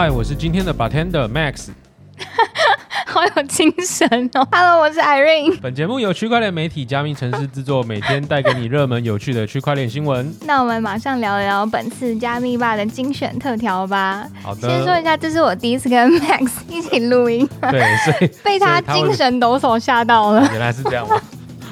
嗨，我是今天的 bartender Max。好有精神哦！Hello，我是 Irene。本节目由区块链媒体加密城市制作，每天带给你热门有趣的区块链新闻。那我们马上聊聊本次加密吧的精选特调吧。好的，先说一下，这是我第一次跟 Max 一起录音，对，所以被他精神抖擞吓到了。原来是这样吗？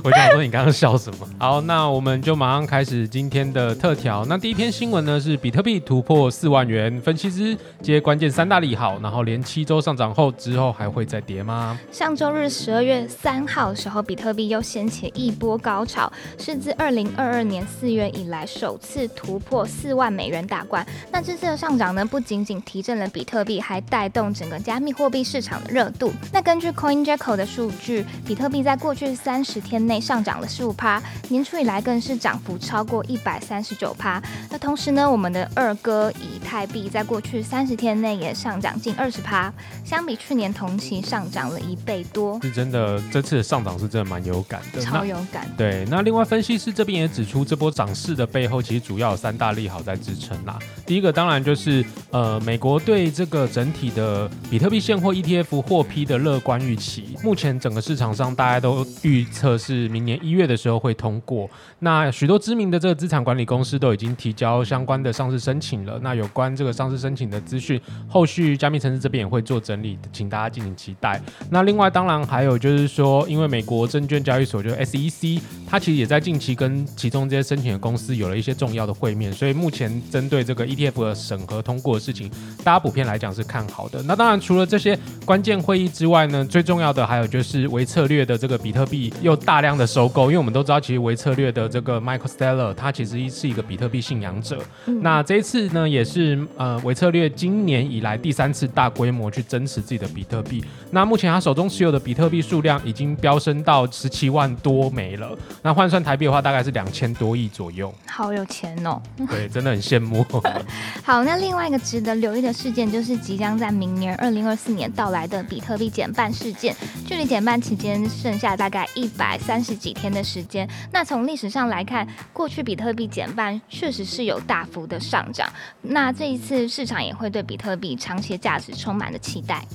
我想说，你刚刚笑什么？好，那我们就马上开始今天的特调。那第一篇新闻呢是比特币突破四万元，分析师接关键三大利好，然后连七周上涨后，之后还会再跌吗？上周日十二月三号的时候，比特币又掀起一波高潮，是自二零二二年四月以来首次突破四万美元大关。那这次的上涨呢，不仅仅提振了比特币，还带动整个加密货币市场的热度。那根据 CoinJeco 的数据，比特币在过去三十天内上涨了十五趴，年初以来更是涨幅超过一百三十九趴。那同时呢，我们的二哥以太币在过去三十天内也上涨近二十趴，相比去年同期上涨了一倍多。是真的，这次的上涨是真的蛮有感的，超有感。对，那另外分析师这边也指出，这波涨势的背后其实主要有三大利好在支撑啦。第一个当然就是呃，美国对这个整体的比特币现货 ETF 获批的乐观预期，目前整个市场上大家都预测是明年。一月的时候会通过，那许多知名的这个资产管理公司都已经提交相关的上市申请了。那有关这个上市申请的资讯，后续加密城市这边也会做整理，请大家敬请期待。那另外当然还有就是说，因为美国证券交易所就是 SEC，它其实也在近期跟其中这些申请的公司有了一些重要的会面，所以目前针对这个 ETF 的审核通过的事情，大家普遍来讲是看好的。那当然除了这些关键会议之外呢，最重要的还有就是微策略的这个比特币又大量的收。购，因为我们都知道，其实维策略的这个 Michael Steller，他其实是一个比特币信仰者。那这一次呢，也是呃维策略今年以来第三次大规模去增持自己的比特币。那目前他手中持有的比特币数量已经飙升到十七万多枚了。那换算台币的话，大概是两千多亿左右。好有钱哦！对，真的很羡慕。好，那另外一个值得留意的事件，就是即将在明年二零二四年到来的比特币减半事件。距离减半期间剩下大概一百三三十几天。的时间，那从历史上来看，过去比特币减半确实是有大幅的上涨。那这一次市场也会对比特币长期价值充满了期待。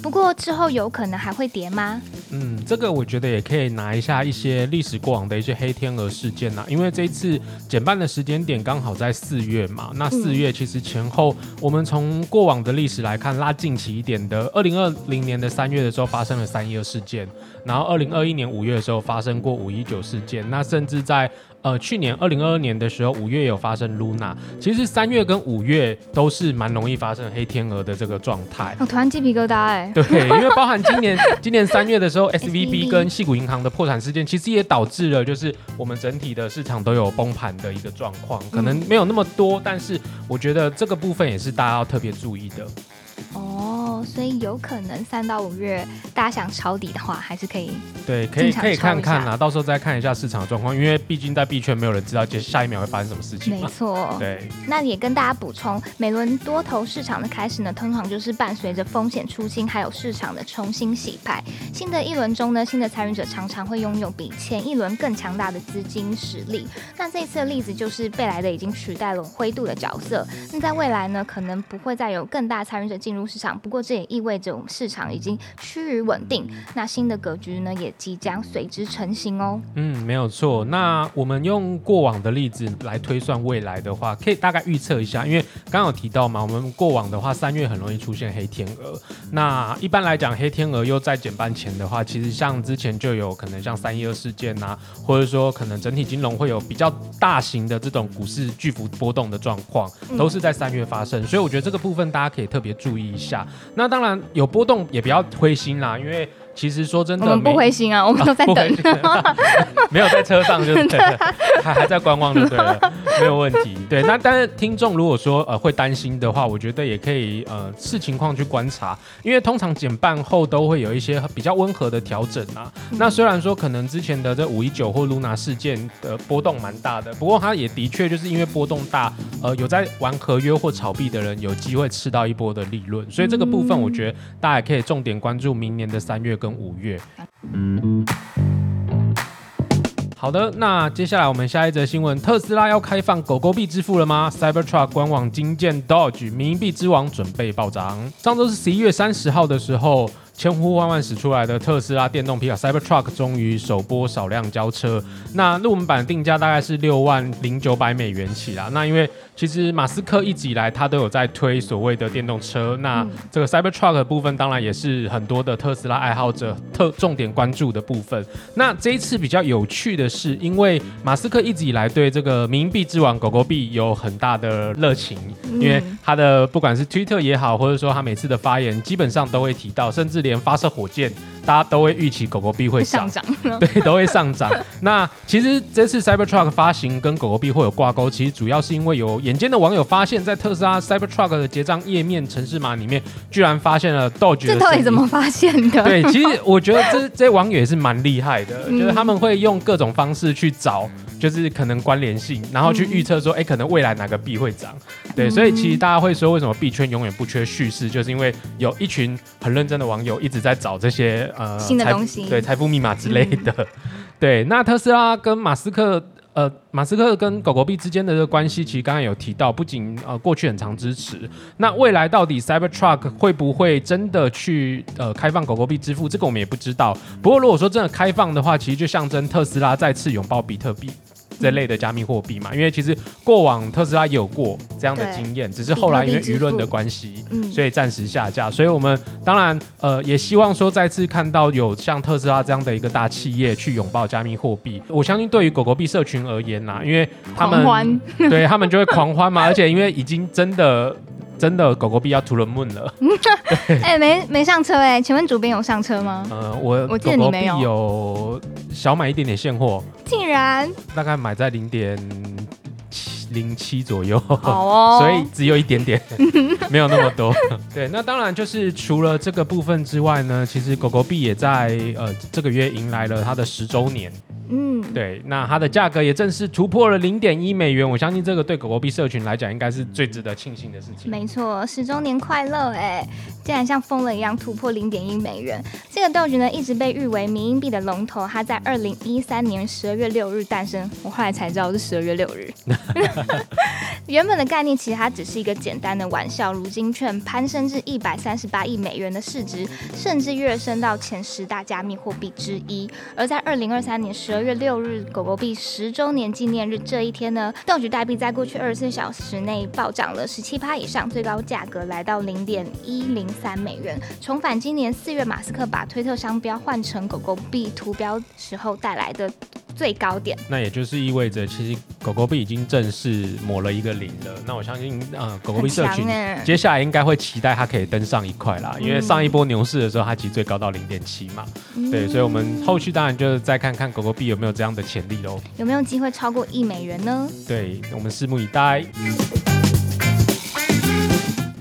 不过之后有可能还会跌吗？嗯，这个我觉得也可以拿一下一些历史过往的一些黑天鹅事件呐，因为这一次减半的时间点刚好在四月嘛。那四月其实前后，我们从过往的历史来看，拉近期一点的，二零二零年的三月的时候发生了三一二事件，然后二零二一年五月的时候发生过五一九事件，那甚至在。呃，去年二零二二年的时候，五月有发生 Luna，其实三月跟五月都是蛮容易发生黑天鹅的这个状态。我突然鸡皮疙瘩哎。对，因为包含今年 今年三月的时候，SVB 跟细谷银行的破产事件，其实也导致了就是我们整体的市场都有崩盘的一个状况，可能没有那么多，但是我觉得这个部分也是大家要特别注意的。所以有可能三到五月，大家想抄底的话，还是可以对，可以可以看看啊，到时候再看一下市场的状况，因为毕竟在币圈没有人知道接下一秒会发生什么事情。没错，对。那也跟大家补充，每轮多头市场的开始呢，通常就是伴随着风险出清，还有市场的重新洗牌。新的一轮中呢，新的参与者常常会拥有比前一轮更强大的资金实力。那这一次的例子就是贝莱德已经取代了灰度的角色。那在未来呢，可能不会再有更大参与者进入市场。不过这也意味着我们市场已经趋于稳定，那新的格局呢也即将随之成型哦。嗯，没有错。那我们用过往的例子来推算未来的话，可以大概预测一下，因为刚有提到嘛，我们过往的话三月很容易出现黑天鹅。那一般来讲，黑天鹅又在减半前的话，其实像之前就有可能像三一二事件呐，或者说可能整体金融会有比较大型的这种股市巨幅波动的状况，都是在三月发生。所以我觉得这个部分大家可以特别注意一下。那当然有波动也不要灰心啦，因为。其实说真的，我们不灰心啊，我们都在等，没有在车上就对了，还还在观望就对了，没有问题。对，那但是听众如果说呃会担心的话，我觉得也可以呃视情况去观察，因为通常减半后都会有一些比较温和的调整啊。那虽然说可能之前的这五一九或 Luna 事件的波动蛮大的，不过它也的确就是因为波动大，呃有在玩合约或炒币的人有机会吃到一波的利润，所以这个部分我觉得大家也可以重点关注明年的三月跟。五月。好的，那接下来我们下一则新闻，特斯拉要开放狗狗币支付了吗？Cybertruck 官网惊见 Dodge 冥币之王准备暴涨。上周是十一月三十号的时候。千呼万唤始出来的特斯拉电动皮卡 Cybertruck 终于首波少量交车，那入门版定价大概是六万零九百美元起啦。那因为其实马斯克一直以来他都有在推所谓的电动车，那这个 Cybertruck 部分当然也是很多的特斯拉爱好者特重点关注的部分。那这一次比较有趣的是，因为马斯克一直以来对这个冥币之王狗狗币有很大的热情，因为他的不管是 Twitter 也好，或者说他每次的发言，基本上都会提到，甚至连发射火箭，大家都会预期狗狗币会上涨，对，都会上涨。那其实这次 Cybertruck 发行跟狗狗币会有挂钩，其实主要是因为有眼尖的网友发现，在特斯拉 Cybertruck 的结账页面城市码里面，居然发现了 Doge。这到底怎么发现的？对，其实我觉得这这些网友也是蛮厉害的，就是他们会用各种方式去找。就是可能关联性，然后去预测说，哎，可能未来哪个币会涨，对，所以其实大家会说，为什么币圈永远不缺叙事，就是因为有一群很认真的网友一直在找这些呃新的东西，对，财富密码之类的，对。那特斯拉跟马斯克，呃，马斯克跟狗狗币之间的这个关系，其实刚刚有提到，不仅呃过去很常支持，那未来到底 Cybertruck 会不会真的去呃开放狗狗币支付，这个我们也不知道。不过如果说真的开放的话，其实就象征特斯拉再次拥抱比特币。这类的加密货币嘛，因为其实过往特斯拉也有过这样的经验，只是后来因为舆论的关系，所以暂时下架。所以我们当然呃也希望说再次看到有像特斯拉这样的一个大企业去拥抱加密货币。我相信对于狗狗币社群而言呐，因为他们对他们就会狂欢嘛，而且因为已经真的。真的狗狗币要 to the moon 了，哎，没没上车哎，请问主编有上车吗？呃，我我记得你没有，有小买一点点现货，竟然大概买在零点七零七左右，好哦，所以只有一点点，没有那么多。对，那当然就是除了这个部分之外呢，其实狗狗币也在呃这个月迎来了它的十周年。嗯，对，那它的价格也正式突破了零点一美元，我相信这个对狗狗币社群来讲，应该是最值得庆幸的事情。没错，十周年快乐哎，竟然像疯了一样突破零点一美元。这个豆局呢，一直被誉为民营币的龙头，它在二零一三年十二月六日诞生，我后来才知道是十二月六日。原本的概念其实它只是一个简单的玩笑，如今却攀升至一百三十八亿美元的市值，甚至跃升到前十大加密货币之一。而在二零二三年十二月六日，狗狗币十周年纪念日这一天呢，豆局代币在过去二十四小时内暴涨了十七趴以上，最高价格来到零点一零三美元，重返今年四月马斯克把推特商标换成狗狗币图标时候带来的。最高点，那也就是意味着，其实狗狗币已经正式抹了一个零了。那我相信，呃，狗狗币社群接下来应该会期待它可以登上一块啦，因为上一波牛市的时候，它其实最高到零点七嘛。对，所以我们后续当然就是再看看狗狗币有没有这样的潜力喽。有没有机会超过一美元呢？对，我们拭目以待。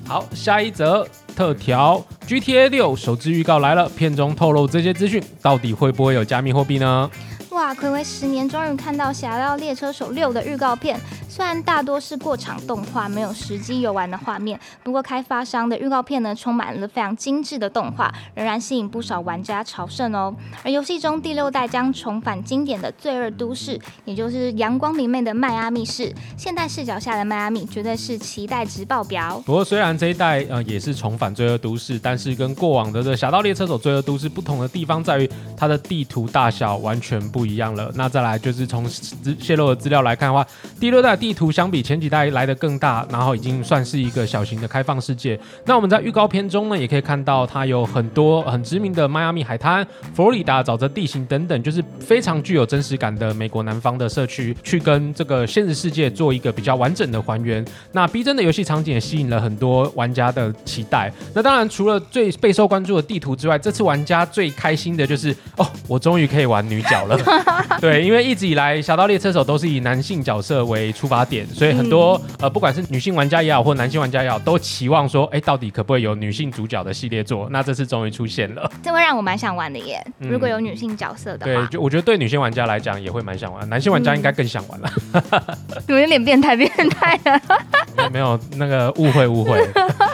好，下一则特调，GTA 六首支预告来了，片中透露这些资讯，到底会不会有加密货币呢？哇，暌违十年，终于看到《侠盗猎车手六》的预告片。虽然大多是过场动画，没有实机游玩的画面，不过开发商的预告片呢，充满了非常精致的动画，仍然吸引不少玩家朝圣哦。而游戏中第六代将重返经典的罪恶都市，也就是阳光明媚的迈阿密市。现代视角下的迈阿密，绝对是期待值爆表。不过，虽然这一代呃也是重返罪恶都市，但是跟过往的这《侠盗猎车手罪恶都市》不同的地方在于，它的地图大小完全不一样了。那再来就是从泄露的资料来看的话，第六代地图相比前几代来的更大，然后已经算是一个小型的开放世界。那我们在预告片中呢，也可以看到它有很多很知名的迈阿密海滩、佛罗里达沼泽地形等等，就是非常具有真实感的美国南方的社区，去跟这个现实世界做一个比较完整的还原。那逼真的游戏场景也吸引了很多玩家的期待。那当然，除了最备受关注的地图之外，这次玩家最开心的就是哦，我终于可以玩女角了。对，因为一直以来《侠盗猎车手》都是以男性角色为出发点。所以很多呃，不管是女性玩家也好，或男性玩家也好，都期望说，哎，到底可不可以有女性主角的系列作？那这次终于出现了，这会让我蛮想玩的耶。如果有女性角色的话，对，就我觉得对女性玩家来讲也会蛮想玩，男性玩家应该更想玩了。有点变态，变态了。没有那个误会，误会。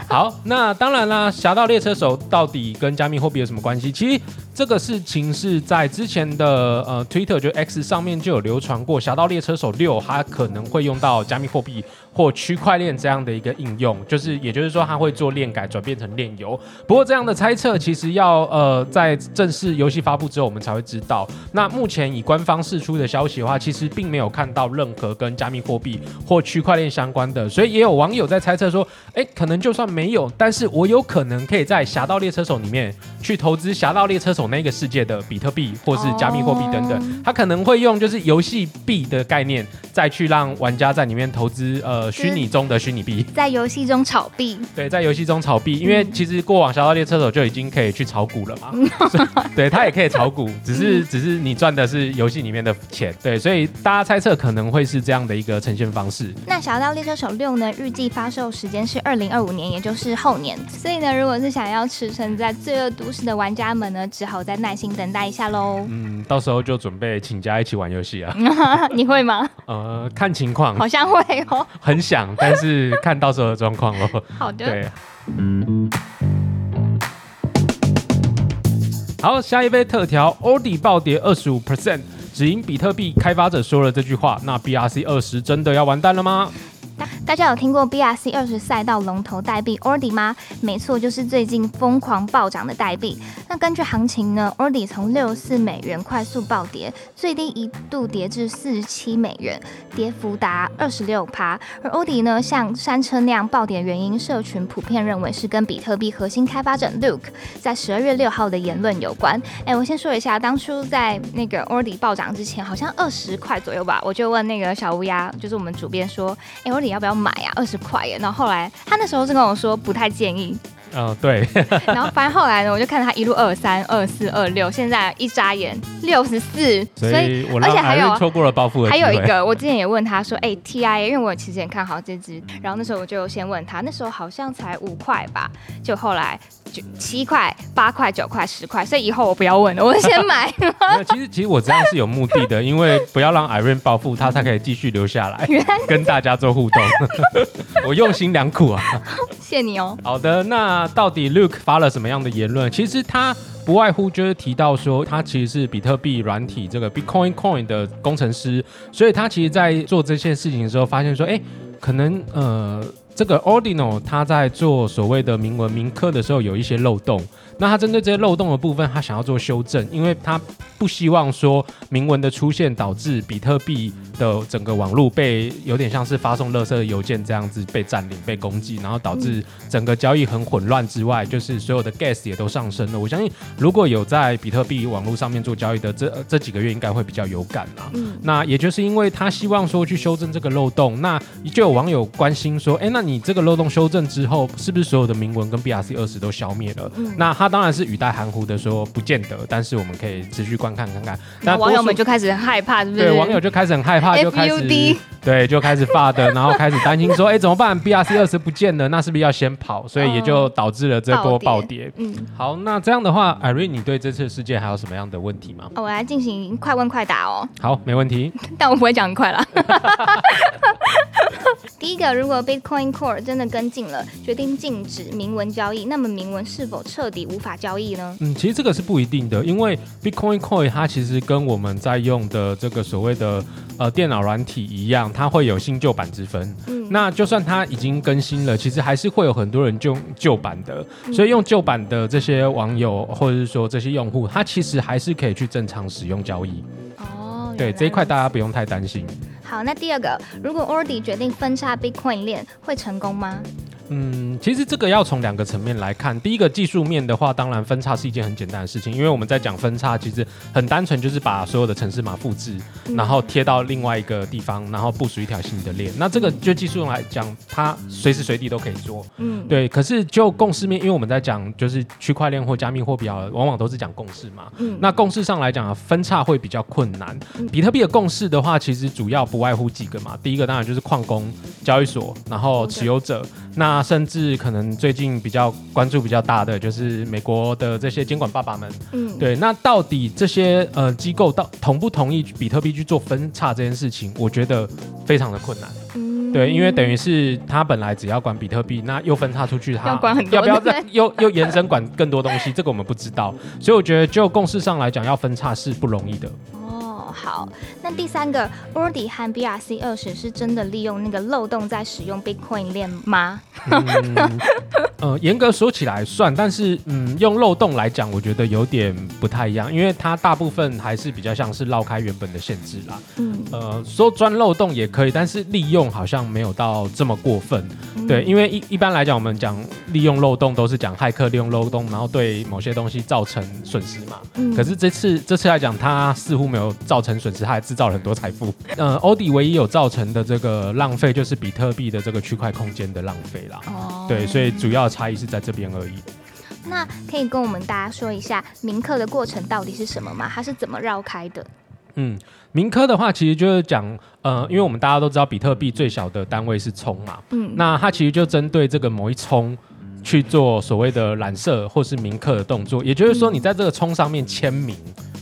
好，那当然啦，《侠盗猎车手》到底跟加密货币有什么关系？其实这个事情是在之前的呃 Twitter 就 X 上面就有流传过，《侠盗猎车手六》它可能会用到加密货币或区块链这样的一个应用，就是也就是说它会做链改转变成链游。不过这样的猜测其实要呃在正式游戏发布之后我们才会知道。那目前以官方释出的消息的话，其实并没有看到任何跟加密货币或区块链相关的，所以也有网友在猜测说，哎，可能就算没有，但是我有可能可以在《侠盗猎车手》里面去投资《侠盗猎车手》那个世界的比特币或是加密货币等等，他可能会用就是游戏币的概念，再去让玩家在里面投资呃虚拟中的虚拟币，在游戏中炒币。对，在游戏中炒币，因为其实过往《侠盗猎车手》就已经可以去炒股了嘛，对他也可以炒股，只是只是你赚的是游戏里面的钱，对，所以大家猜测可能会是这样的一个呈现方式。那《侠盗猎车手六》呢，预计发售时间是二零二五年，也就是后年，所以呢，如果是想要驰骋在罪恶都市的玩家们呢，只好再耐心等待一下喽。嗯，到时候就准备请假一起玩游戏啊。你会吗？呃，看情况，好像会哦。很想，但是看到时候的状况喽。好的。对。好，下一杯特调，OD 暴跌二十五 percent，只因比特币开发者说了这句话。那 BRC 二十真的要完蛋了吗？大家有听过 BRC 二十赛道龙头代币 ORDI 吗？没错，就是最近疯狂暴涨的代币。那根据行情呢，ORDI 从六十四美元快速暴跌，最低一度跌至四十七美元，跌幅达二十六趴。而 ORDI 呢，像山车那样暴跌原因，社群普遍认为是跟比特币核心开发者 Luke 在十二月六号的言论有关。哎，我先说一下，当初在那个 ORDI 暴涨之前，好像二十块左右吧，我就问那个小乌鸦，就是我们主编说，哎我要不要买啊？二十块耶。然后后来他那时候是跟我说不太建议。嗯，对。然后反正后来呢，我就看他一路二三、二四、二六，现在一眨眼六十四。所以，而且还有错过了暴富还有一个，我之前也问他说：“哎，TI，因为我其实也看好这只。”然后那时候我就先问他，那时候好像才五块吧，就后来就七块、八块、九块、十块。所以以后我不要问了，我先 买。其实，其实我这样是有目的的，因为不要让 Irene 暴富，他才可以继续留下来跟大家做互动。我用心良苦啊，谢你哦。好的，那。那到底 Luke 发了什么样的言论？其实他不外乎就是提到说，他其实是比特币软体这个 Bitcoin Coin 的工程师，所以他其实在做这些事情的时候，发现说，哎，可能呃，这个 Ordinal 他在做所谓的铭文铭刻的时候有一些漏洞。那他针对这些漏洞的部分，他想要做修正，因为他不希望说明文的出现导致比特币的整个网络被有点像是发送垃圾邮件这样子被占领、被攻击，然后导致整个交易很混乱之外，就是所有的 gas 也都上升了。我相信如果有在比特币网络上面做交易的这这几个月，应该会比较有感啦。嗯，那也就是因为他希望说去修正这个漏洞，那就有网友关心说，哎，那你这个漏洞修正之后，是不是所有的明文跟 BRC 二十都消灭了？嗯，那他当然是语带含糊的说不见得，但是我们可以持续观看看看。那网友们就开始害怕，是不是？对，网友就开始很害怕，就开始对，就开始发的，然后开始担心说，哎，怎么办？BRC 二十不见了，那是不是要先跑？所以也就导致了这波暴跌。嗯，好，那这样的话，艾瑞，你对这次事件还有什么样的问题吗？我来进行快问快答哦。好，没问题。但我不会讲很快啦。第一个，如果 Bitcoin Core 真的跟进了，决定禁止明文交易，那么明文是否彻底无法交易呢？嗯，其实这个是不一定的，因为 Bitcoin Core 它其实跟我们在用的这个所谓的呃电脑软体一样，它会有新旧版之分。嗯，那就算它已经更新了，其实还是会有很多人用旧版的，所以用旧版的这些网友或者是说这些用户，他其实还是可以去正常使用交易。哦，对，这一块大家不用太担心。好，那第二个，如果 Ordi 决定分叉 Bitcoin 链，会成功吗？嗯，其实这个要从两个层面来看。第一个技术面的话，当然分叉是一件很简单的事情，因为我们在讲分叉，其实很单纯，就是把所有的城市码复制，然后贴到另外一个地方，然后部署一条新的链。那这个就技术上来讲，它随时随地都可以做。嗯，对。可是就共识面，因为我们在讲就是区块链或加密货币啊，往往都是讲共识嘛。嗯。那共识上来讲啊，分叉会比较困难。比特币的共识的话，其实主要不外乎几个嘛。第一个当然就是矿工、交易所，然后持有者。那甚至可能最近比较关注比较大的，就是美国的这些监管爸爸们，嗯，对，那到底这些呃机构到同不同意比特币去做分叉这件事情，我觉得非常的困难。嗯。对，因为等于是他本来只要管比特币，那又分叉出去，他要管很多要不要再 又又延伸管更多东西？这个我们不知道，所以我觉得就共识上来讲，要分叉是不容易的。哦，好，那第三个 ORDI 和 BRC 二十是真的利用那个漏洞在使用 Bitcoin 链吗？嗯，呃，严格说起来算，但是嗯，用漏洞来讲，我觉得有点不太一样，因为它大部分还是比较像是绕开原本的限制啦。嗯，呃，说钻漏洞也可以，但是利用好像没有到这么过分。对，因为一一般来讲，我们讲利用漏洞都是讲骇客利用漏洞，然后对某些东西造成损失嘛。嗯可是这次这次来讲，它似乎没有造成损失，它还制造了很多财富。呃，欧迪唯一有造成的这个浪费，就是比特币的这个区块空间的浪费啦。哦对，所以主要的差异是在这边而已。那可以跟我们大家说一下铭刻的过程到底是什么吗？它是怎么绕开的？嗯，铭刻的话，其实就是讲，呃，因为我们大家都知道，比特币最小的单位是冲嘛，嗯，那它其实就针对这个某一冲去做所谓的染色或是铭刻的动作，也就是说，你在这个冲上面签名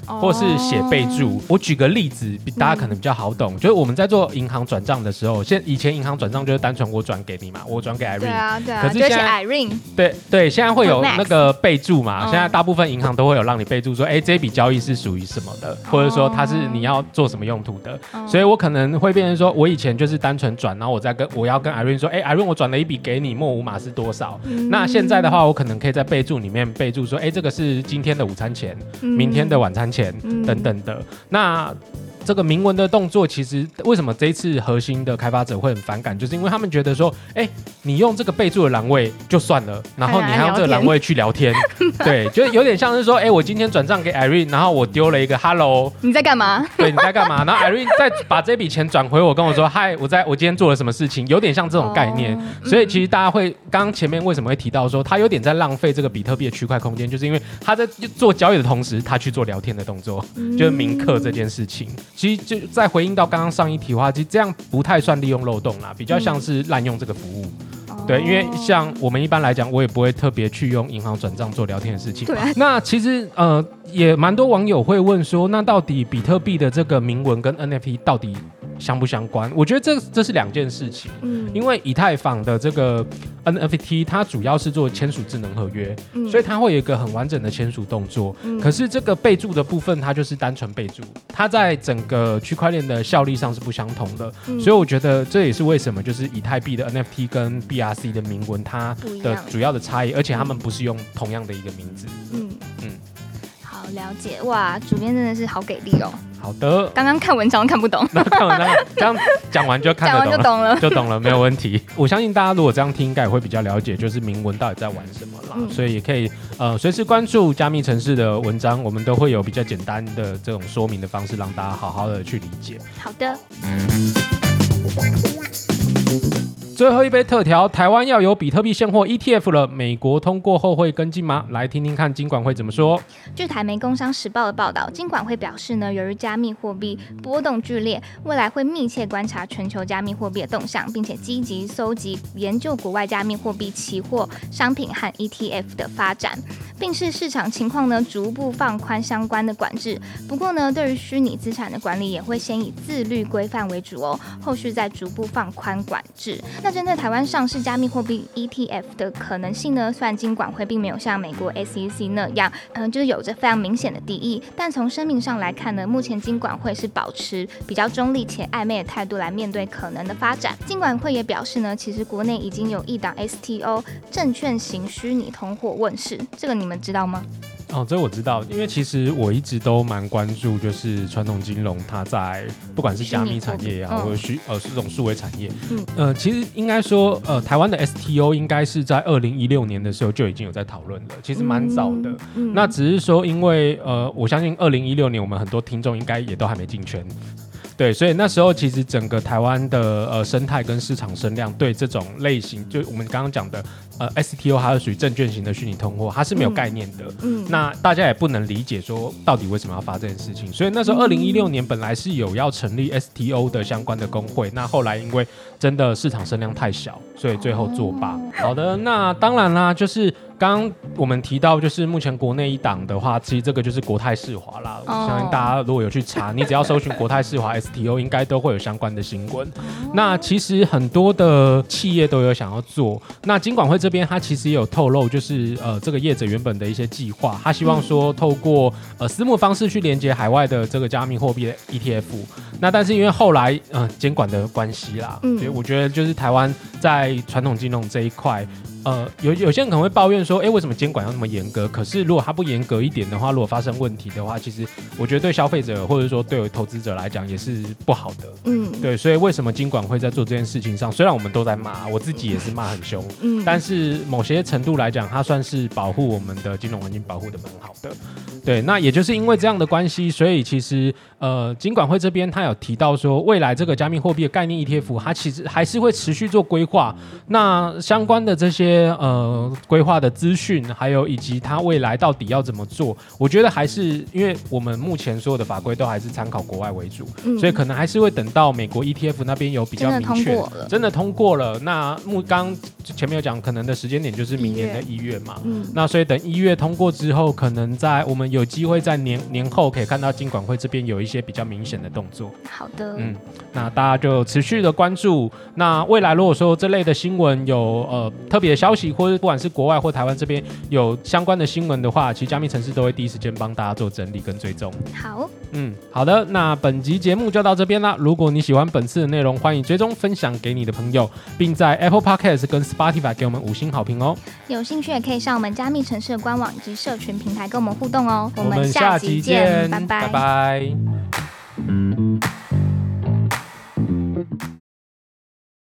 或是写备注。我举个例子，比大家可能比较好懂，就是我们在做银行转账的时候，现以前银行转账就是单纯我转给你嘛，我转给 Irene，对啊，对啊，可是现在 Irene，对对，现在会有那个备注嘛？嗯现在大部分银行都会有让你备注说，哎，这笔交易是属于什么的，或者说它是你要做什么用途的。哦所以我可能会变成说，我以前就是单纯转，然后我再跟我要跟 Irene 说，哎，Irene 我转了一笔给你，莫五码是多少？嗯那现在的话，我可能可以在备注里面备注说，哎，这个是今天的午餐钱，嗯明天的晚餐钱嗯等等的。那这个明文的动作，其实为什么这一次核心的开发者会很反感，就是因为他们觉得说，哎，你用这个备注的栏位就算了，然后你还用这个栏位去聊天，对，就是有点像是说，哎，我今天转账给 Irene，然后我丢了一个 Hello，你在干嘛？对，你在干嘛？然后 Irene 再把这笔钱转回我，跟我说，嗨，我在我今天做了什么事情，有点像这种概念。哦所以其实大家会，刚刚前面为什么会提到说，他有点在浪费这个比特币的区块空间，就是因为他在做交易的同时，他去做聊天的动作。嗯就是铭刻这件事情，其实就再回应到刚刚上一题的话，其实这样不太算利用漏洞啦，比较像是滥用这个服务。对，因为哦像我们一般来讲，我也不会特别去用银行转账做聊天的事情。对啊那其实呃，也蛮多网友会问说，那到底比特币的这个铭文跟 NFT 到底相不相关？我觉得这这是两件事情。嗯因为以太坊的这个 NFT，它主要是做签署智能合约，嗯所以它会有一个很完整的签署动作。嗯可是这个备注的部分，它就是单纯备注，它在整个区块链的效力上是不相同的。嗯所以我觉得这也是为什么就是以太币的 NFT 跟 BRC 的铭文它的主要的差异，而且他们不是用同样的一个名字。嗯嗯好了解哇，主编真的是好给力哦。好的，刚刚看文章看不懂，那看完那个这样讲完就看讲得懂了。完就懂了。就懂了，没有问题。我相信大家如果这样听，应该也会比较了解，就是铭文到底在玩什么啦。嗯所以也可以呃随时关注加密城市的文章，我们都会有比较简单的这种说明的方式，让大家好好的去理解。好的，最后一杯特调，台湾要有比特币现货 ETF 了，美国通过后会跟进吗？来听听看金管会怎么说。据台媒《工商时报》的报道，金管会表示呢，由于加密货币波动剧烈，未来会密切观察全球加密货币的动向，并且积极搜集研究国外加密货币期货、商品和 ETF 的发展，并视市场情况呢逐步放宽相关的管制。不过呢，对于虚拟资产的管理也会先以自律规范为主哦，后续再逐步放宽管制。那针对台湾上市加密货币 ETF 的可能性呢，虽然金管会并没有像美国 SEC 那样，嗯、就是有着非常明显的敌意，但从声明上来看呢，目前金管会是保持比较中立且暧昧的态度来面对可能的发展。金管会也表示呢，其实国内已经有一档 STO 证券型虚拟通货问世，这个你们知道吗？哦，这我知道，因为其实我一直都蛮关注，就是传统金融它在不管是加密产业也好，或者虚呃这种数位产业，嗯。呃，其实应该说，呃，台湾的 STO 应该是在二零一六年的时候就已经有在讨论了，其实蛮早的。嗯。那只是说，因为呃，我相信二零一六年我们很多听众应该也都还没进圈，对，所以那时候其实整个台湾的呃生态跟市场声量对这种类型，就我们刚刚讲的呃 STO 它是属于证券型的虚拟通货，它是没有概念的。嗯，那大家也不能理解说到底为什么要发这件事情，所以那时候二零一六年本来是有要成立 STO 的相关的工会，那后来因为真的市场声量太小，所以最后作罢。好的，那当然啦，就是刚刚我们提到，就是目前国内一档的话，其实这个就是国泰世华啦。哦相信大家如果有去查，你只要搜寻国泰世华 STO，应该都会有相关的新闻。那其实很多的企业都有想要做。那尽管会这边，他其实也有透露，就是呃，这个业者原本的一些计划，他希望说透过呃私募方式去连接海外的这个加密货币的 ETF。那但是因为后来呃监管的关系啦，嗯所以我觉得就是台湾在传统金融这一块。呃，有有些人可能会抱怨说，哎、为什么监管要那么严格？可是如果它不严格一点的话，如果发生问题的话，其实我觉得对消费者或者说对投资者来讲也是不好的。嗯，对，所以为什么监管会在做这件事情上？虽然我们都在骂，我自己也是骂很凶，嗯，但是某些程度来讲，它算是保护我们的金融环境保护的蛮好的。对，那也就是因为这样的关系，所以其实呃，金管会这边他有提到说，未来这个加密货币的概念 ETF，它其实还是会持续做规划。那相关的这些呃规划的资讯，还有以及它未来到底要怎么做，我觉得还是因为我们目前所有的法规都还是参考国外为主，嗯所以可能还是会等到美国 ETF 那边有比较明确真的通过了。那目刚前面有讲，可能的时间点就是明年的一月嘛。嗯，那所以等一月通过之后，可能在我们有机会在年年后可以看到金管会这边有一些比较明显的动作。好的，嗯，那大家就持续的关注。那未来如果说这类的新闻有呃特别的消息，或者不管是国外或台湾这边有相关的新闻的话，其实加密城市都会第一时间帮大家做整理跟追踪。好，嗯，好的，那本集节目就到这边啦。如果你喜欢本次的内容，欢迎追踪分享给你的朋友，并在 Apple Podcast 跟 Spotify 给我们五星好评哦。有兴趣也可以上我们加密城市的官网以及社群平台跟我们互动哦。我们下集见，拜拜拜拜